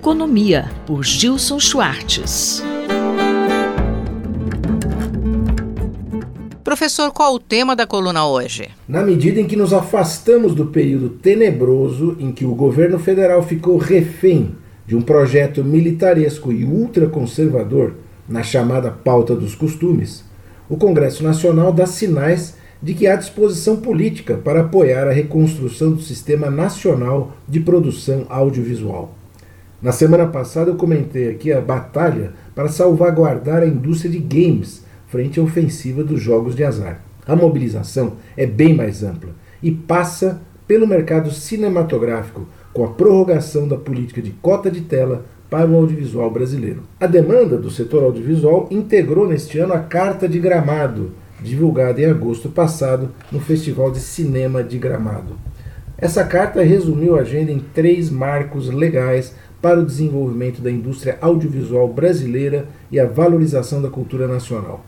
Economia, por Gilson Schwartz. Professor, qual o tema da coluna hoje? Na medida em que nos afastamos do período tenebroso em que o governo federal ficou refém de um projeto militaresco e ultraconservador na chamada pauta dos costumes, o Congresso Nacional dá sinais de que há disposição política para apoiar a reconstrução do Sistema Nacional de Produção Audiovisual. Na semana passada eu comentei aqui a batalha para salvaguardar a indústria de games frente à ofensiva dos jogos de azar. A mobilização é bem mais ampla e passa pelo mercado cinematográfico com a prorrogação da política de cota de tela para o audiovisual brasileiro. A demanda do setor audiovisual integrou neste ano a Carta de Gramado, divulgada em agosto passado no Festival de Cinema de Gramado. Essa carta resumiu a agenda em três marcos legais para o desenvolvimento da indústria audiovisual brasileira e a valorização da cultura nacional.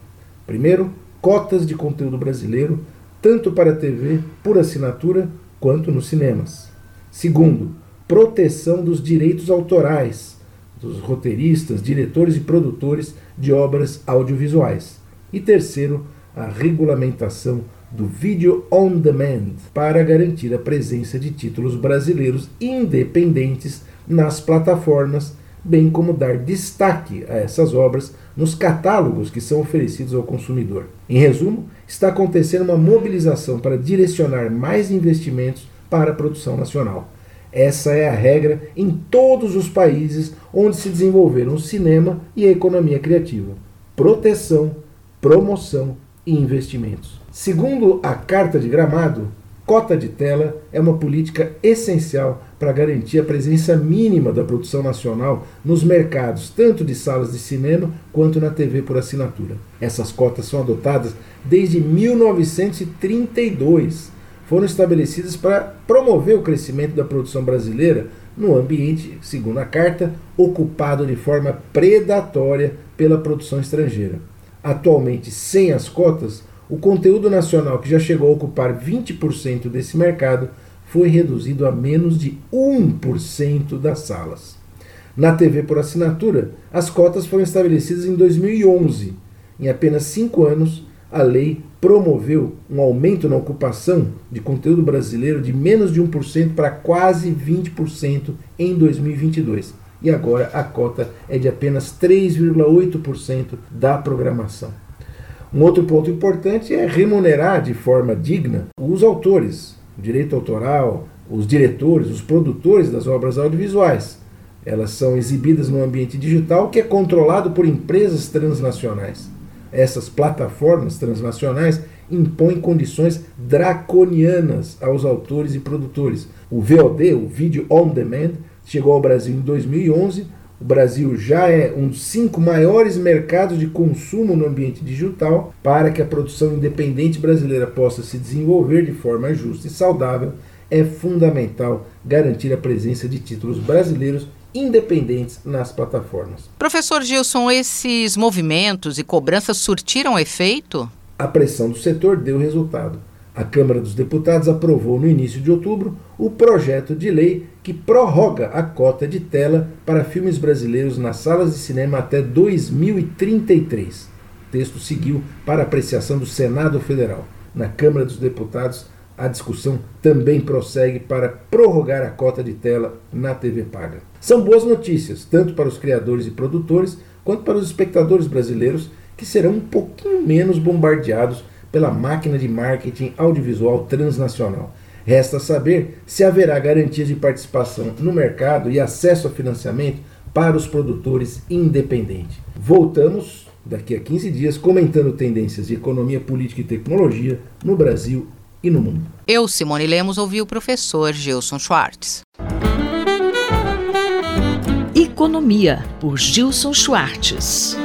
Primeiro, cotas de conteúdo brasileiro, tanto para a TV por assinatura quanto nos cinemas. Segundo, proteção dos direitos autorais dos roteiristas, diretores e produtores de obras audiovisuais. E terceiro, a regulamentação do vídeo on demand para garantir a presença de títulos brasileiros independentes nas plataformas, bem como dar destaque a essas obras nos catálogos que são oferecidos ao consumidor. Em resumo, está acontecendo uma mobilização para direcionar mais investimentos para a produção nacional. Essa é a regra em todos os países onde se desenvolveram o cinema e a economia criativa. Proteção, promoção e investimentos. Segundo a Carta de Gramado, cota de tela é uma política essencial para garantir a presença mínima da produção nacional nos mercados, tanto de salas de cinema quanto na TV por assinatura. Essas cotas são adotadas desde 1932. Foram estabelecidas para promover o crescimento da produção brasileira no ambiente, segundo a carta, ocupado de forma predatória pela produção estrangeira. Atualmente, sem as cotas, o conteúdo nacional, que já chegou a ocupar 20% desse mercado, foi reduzido a menos de 1% das salas. Na TV por assinatura, as cotas foram estabelecidas em 2011. Em apenas cinco anos, a lei promoveu um aumento na ocupação de conteúdo brasileiro de menos de 1% para quase 20% em 2022 e agora a cota é de apenas 3,8% da programação. Um outro ponto importante é remunerar de forma digna os autores, o direito autoral, os diretores, os produtores das obras audiovisuais. Elas são exibidas no ambiente digital que é controlado por empresas transnacionais. Essas plataformas transnacionais impõem condições draconianas aos autores e produtores. O VOD, o Video On Demand, chegou ao Brasil em 2011. O Brasil já é um dos cinco maiores mercados de consumo no ambiente digital. Para que a produção independente brasileira possa se desenvolver de forma justa e saudável, é fundamental garantir a presença de títulos brasileiros independentes nas plataformas. Professor Gilson, esses movimentos e cobranças surtiram efeito? A pressão do setor deu resultado. A Câmara dos Deputados aprovou no início de outubro o projeto de lei que prorroga a cota de tela para filmes brasileiros nas salas de cinema até 2033. O texto seguiu para apreciação do Senado Federal. Na Câmara dos Deputados, a discussão também prossegue para prorrogar a cota de tela na TV paga. São boas notícias, tanto para os criadores e produtores, quanto para os espectadores brasileiros, que serão um pouquinho menos bombardeados pela máquina de marketing audiovisual transnacional. Resta saber se haverá garantias de participação no mercado e acesso a financiamento para os produtores independentes. Voltamos daqui a 15 dias comentando tendências de economia, política e tecnologia no Brasil e no mundo. Eu, Simone Lemos, ouvi o professor Gilson Schwartz. Economia, por Gilson Schwartz.